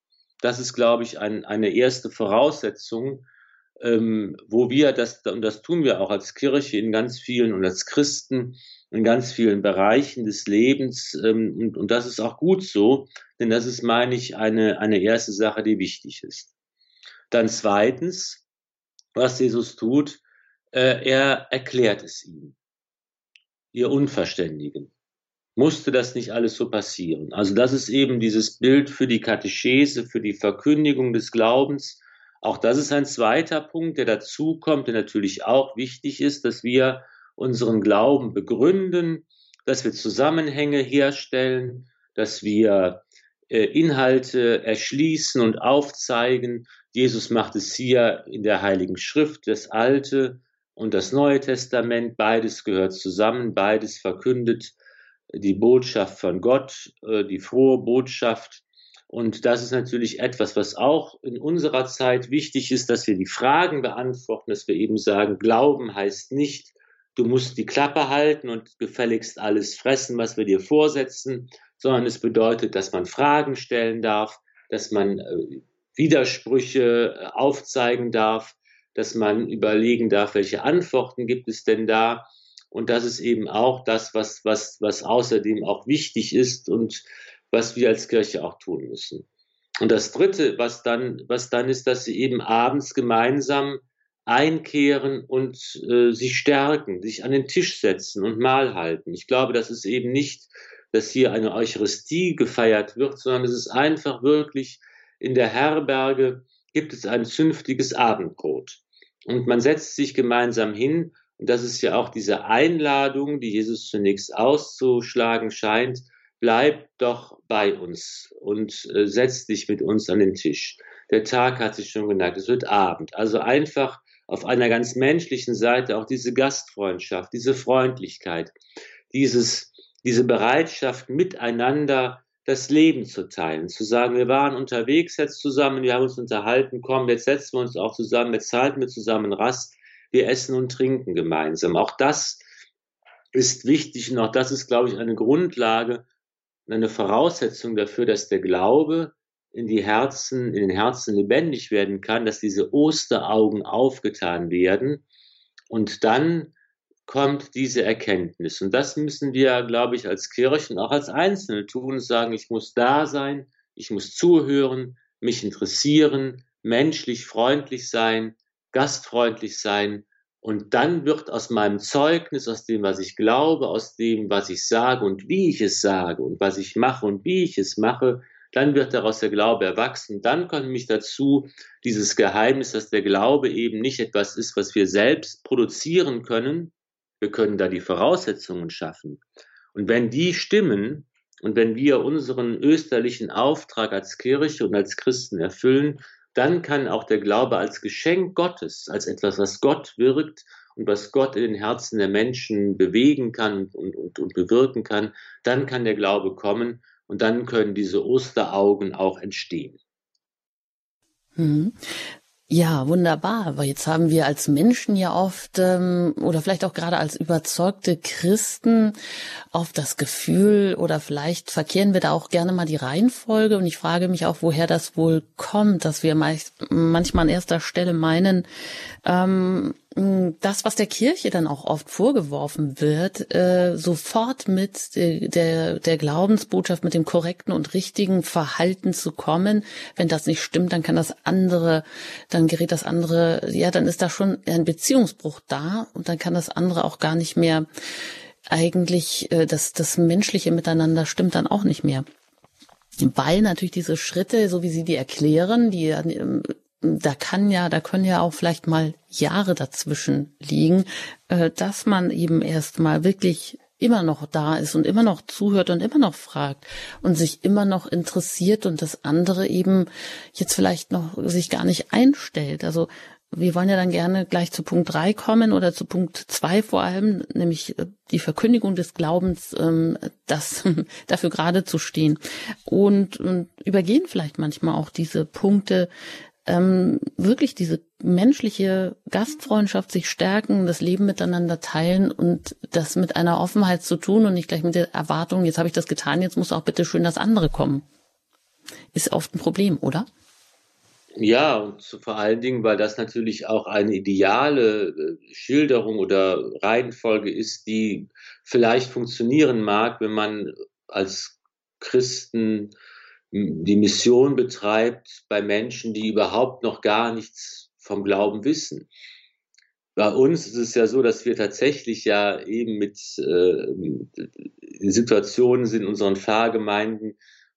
Das ist, glaube ich, ein, eine erste Voraussetzung, ähm, wo wir das, und das tun wir auch als Kirche in ganz vielen und als Christen in ganz vielen Bereichen des Lebens, ähm, und, und das ist auch gut so, denn das ist, meine ich, eine, eine erste Sache, die wichtig ist. Dann zweitens, was Jesus tut, äh, er erklärt es ihnen ihr Unverständigen. Musste das nicht alles so passieren? Also das ist eben dieses Bild für die Katechese, für die Verkündigung des Glaubens. Auch das ist ein zweiter Punkt, der dazu kommt, der natürlich auch wichtig ist, dass wir unseren Glauben begründen, dass wir Zusammenhänge herstellen, dass wir äh, Inhalte erschließen und aufzeigen. Jesus macht es hier in der Heiligen Schrift, das Alte und das Neue Testament, beides gehört zusammen, beides verkündet die Botschaft von Gott, äh, die frohe Botschaft. Und das ist natürlich etwas, was auch in unserer Zeit wichtig ist, dass wir die Fragen beantworten, dass wir eben sagen, Glauben heißt nicht, du musst die Klappe halten und gefälligst alles fressen, was wir dir vorsetzen, sondern es bedeutet, dass man Fragen stellen darf, dass man äh, Widersprüche äh, aufzeigen darf, dass man überlegen darf, welche Antworten gibt es denn da. Und das ist eben auch das, was, was, was außerdem auch wichtig ist und was wir als Kirche auch tun müssen. Und das Dritte, was dann, was dann ist, dass sie eben abends gemeinsam einkehren und äh, sich stärken, sich an den Tisch setzen und Mahl halten. Ich glaube, das ist eben nicht, dass hier eine Eucharistie gefeiert wird, sondern es ist einfach wirklich in der Herberge gibt es ein zünftiges Abendbrot und man setzt sich gemeinsam hin. Und das ist ja auch diese Einladung, die Jesus zunächst auszuschlagen scheint. Bleib doch bei uns und äh, setz dich mit uns an den Tisch. Der Tag hat sich schon geneigt, es wird Abend. Also einfach auf einer ganz menschlichen Seite auch diese Gastfreundschaft, diese Freundlichkeit, dieses, diese Bereitschaft, miteinander das Leben zu teilen, zu sagen, wir waren unterwegs jetzt zusammen, wir haben uns unterhalten, komm, jetzt setzen wir uns auch zusammen, jetzt halten wir zusammen Rast, wir essen und trinken gemeinsam. Auch das ist wichtig und auch das ist, glaube ich, eine Grundlage, eine Voraussetzung dafür, dass der Glaube in die Herzen, in den Herzen lebendig werden kann, dass diese Osteraugen aufgetan werden und dann kommt diese Erkenntnis. Und das müssen wir, glaube ich, als Kirchen, auch als Einzelne tun, sagen, ich muss da sein, ich muss zuhören, mich interessieren, menschlich freundlich sein, gastfreundlich sein. Und dann wird aus meinem Zeugnis, aus dem, was ich glaube, aus dem, was ich sage und wie ich es sage und was ich mache und wie ich es mache, dann wird daraus der Glaube erwachsen. Dann kommt mich dazu dieses Geheimnis, dass der Glaube eben nicht etwas ist, was wir selbst produzieren können, wir können da die Voraussetzungen schaffen. Und wenn die stimmen und wenn wir unseren österlichen Auftrag als Kirche und als Christen erfüllen, dann kann auch der Glaube als Geschenk Gottes, als etwas, was Gott wirkt und was Gott in den Herzen der Menschen bewegen kann und, und, und bewirken kann, dann kann der Glaube kommen und dann können diese Osteraugen auch entstehen. Hm. Ja, wunderbar. Aber jetzt haben wir als Menschen ja oft ähm, oder vielleicht auch gerade als überzeugte Christen oft das Gefühl oder vielleicht verkehren wir da auch gerne mal die Reihenfolge und ich frage mich auch, woher das wohl kommt, dass wir manchmal an erster Stelle meinen, ähm, das, was der Kirche dann auch oft vorgeworfen wird, äh, sofort mit der, der Glaubensbotschaft, mit dem korrekten und richtigen Verhalten zu kommen. Wenn das nicht stimmt, dann kann das andere, dann gerät das andere, ja, dann ist da schon ein Beziehungsbruch da und dann kann das andere auch gar nicht mehr eigentlich, äh, das, das menschliche Miteinander stimmt dann auch nicht mehr weil natürlich diese Schritte, so wie Sie die erklären, die ähm, da kann ja, da können ja auch vielleicht mal Jahre dazwischen liegen, äh, dass man eben erst mal wirklich immer noch da ist und immer noch zuhört und immer noch fragt und sich immer noch interessiert und das andere eben jetzt vielleicht noch sich gar nicht einstellt. Also wir wollen ja dann gerne gleich zu Punkt drei kommen oder zu Punkt zwei vor allem, nämlich äh, die Verkündigung des Glaubens, ähm, das dafür gerade zu stehen und, und übergehen vielleicht manchmal auch diese Punkte, ähm, wirklich diese menschliche Gastfreundschaft sich stärken, das Leben miteinander teilen und das mit einer Offenheit zu tun und nicht gleich mit der Erwartung, jetzt habe ich das getan, jetzt muss auch bitte schön das andere kommen. Ist oft ein Problem, oder? Ja, und vor allen Dingen, weil das natürlich auch eine ideale äh, Schilderung oder Reihenfolge ist, die vielleicht funktionieren mag, wenn man als Christen die Mission betreibt bei Menschen, die überhaupt noch gar nichts vom Glauben wissen. Bei uns ist es ja so, dass wir tatsächlich ja eben mit äh, Situationen sind in unseren Pfarrgemeinden,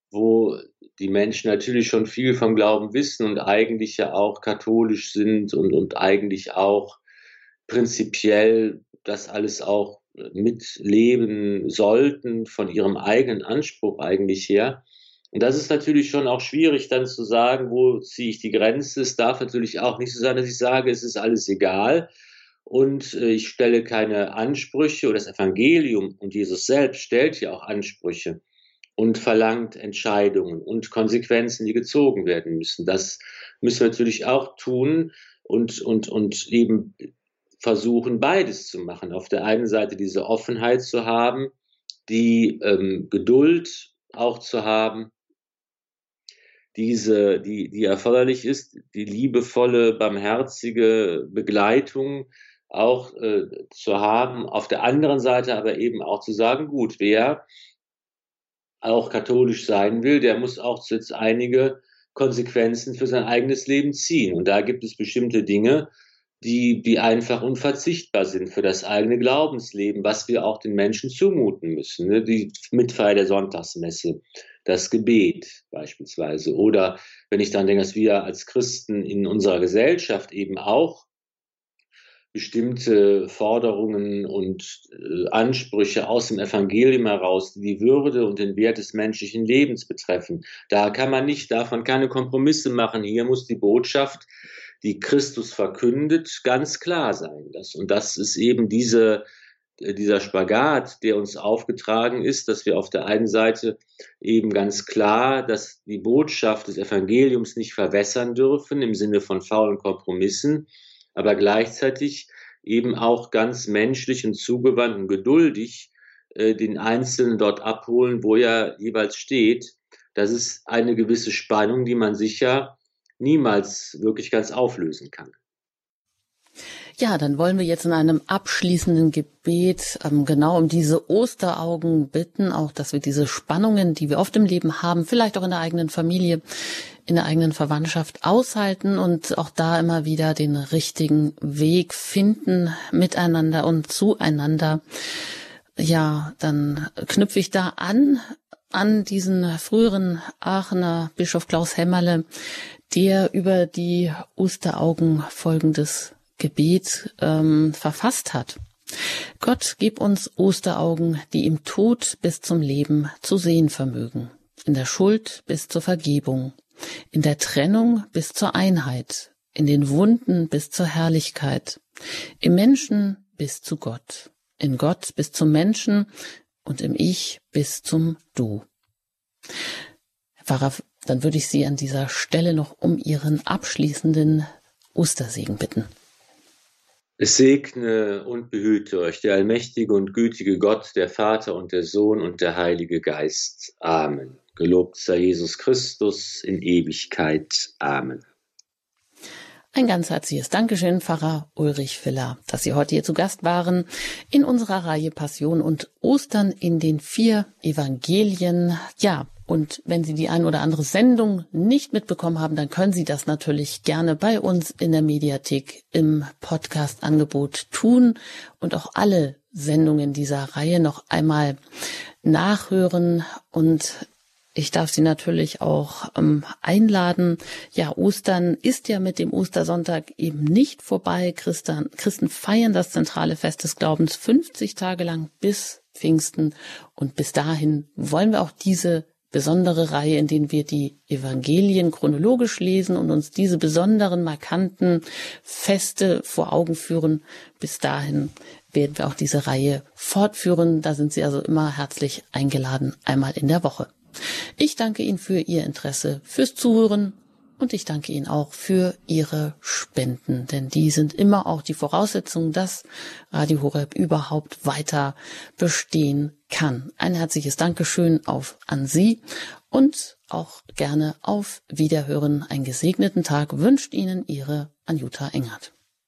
wo die Menschen natürlich schon viel vom Glauben wissen und eigentlich ja auch katholisch sind und, und eigentlich auch prinzipiell das alles auch mitleben sollten von ihrem eigenen Anspruch eigentlich her. Und das ist natürlich schon auch schwierig dann zu sagen, wo ziehe ich die Grenze. Es darf natürlich auch nicht so sein, dass ich sage, es ist alles egal und äh, ich stelle keine Ansprüche oder das Evangelium und Jesus selbst stellt ja auch Ansprüche und verlangt Entscheidungen und Konsequenzen, die gezogen werden müssen. Das müssen wir natürlich auch tun und, und, und eben versuchen, beides zu machen. Auf der einen Seite diese Offenheit zu haben, die ähm, Geduld auch zu haben, diese, die, die erforderlich ist, die liebevolle, barmherzige Begleitung auch äh, zu haben. Auf der anderen Seite aber eben auch zu sagen, gut, wer auch katholisch sein will, der muss auch jetzt einige Konsequenzen für sein eigenes Leben ziehen. Und da gibt es bestimmte Dinge, die, die einfach unverzichtbar sind für das eigene Glaubensleben, was wir auch den Menschen zumuten müssen. Ne? Die Mitfeier der Sonntagsmesse, das Gebet beispielsweise. Oder wenn ich dann denke, dass wir als Christen in unserer Gesellschaft eben auch bestimmte Forderungen und äh, Ansprüche aus dem Evangelium heraus, die die Würde und den Wert des menschlichen Lebens betreffen. Da kann man nicht, davon keine Kompromisse machen. Hier muss die Botschaft, die Christus verkündet, ganz klar sein. Und das ist eben diese, dieser Spagat, der uns aufgetragen ist, dass wir auf der einen Seite eben ganz klar, dass die Botschaft des Evangeliums nicht verwässern dürfen im Sinne von faulen Kompromissen, aber gleichzeitig eben auch ganz menschlich und zugewandt und geduldig äh, den Einzelnen dort abholen, wo er jeweils steht. Das ist eine gewisse Spannung, die man sicher niemals wirklich ganz auflösen kann. Ja, dann wollen wir jetzt in einem abschließenden Gebet ähm, genau um diese Osteraugen bitten, auch dass wir diese Spannungen, die wir oft im Leben haben, vielleicht auch in der eigenen Familie, in der eigenen Verwandtschaft aushalten und auch da immer wieder den richtigen Weg finden miteinander und zueinander. Ja, dann knüpfe ich da an an diesen früheren Aachener Bischof Klaus Hämmerle, der über die Osteraugen folgendes Gebet ähm, verfasst hat. Gott gib uns Osteraugen, die im Tod bis zum Leben zu sehen vermögen, in der Schuld bis zur Vergebung, in der Trennung bis zur Einheit, in den Wunden bis zur Herrlichkeit, im Menschen bis zu Gott, in Gott bis zum Menschen und im Ich bis zum Du. Herr Pfarrer, dann würde ich Sie an dieser Stelle noch um Ihren abschließenden Ostersegen bitten. Es segne und behüte euch der allmächtige und gütige Gott, der Vater und der Sohn und der Heilige Geist. Amen. Gelobt sei Jesus Christus in Ewigkeit. Amen. Ein ganz herzliches Dankeschön, Pfarrer Ulrich Filler, dass Sie heute hier zu Gast waren in unserer Reihe Passion und Ostern in den vier Evangelien. Ja, und wenn Sie die ein oder andere Sendung nicht mitbekommen haben, dann können Sie das natürlich gerne bei uns in der Mediathek im Podcast-Angebot tun und auch alle Sendungen dieser Reihe noch einmal nachhören und Ich darf Sie natürlich auch ähm, einladen. Ja, Ostern ist ja mit dem Ostersonntag eben nicht vorbei. Christen, Christen feiern das zentrale Fest des Glaubens 50 Tage lang bis Pfingsten. Und bis dahin wollen wir auch diese besondere Reihe, in denen wir die Evangelien chronologisch lesen und uns diese besonderen, markanten Feste vor Augen führen. Bis dahin werden wir auch diese Reihe fortführen. Da sind Sie also immer herzlich eingeladen, einmal in der Woche. Ich danke Ihnen für Ihr Interesse, fürs Zuhören und ich danke Ihnen auch für Ihre Spenden, denn die sind immer auch die Voraussetzung, dass Radio Horeb überhaupt weiter bestehen kann. Ein herzliches Dankeschön auf an Sie und auch gerne auf Wiederhören. Einen gesegneten Tag wünscht Ihnen Ihre Anjuta Engert.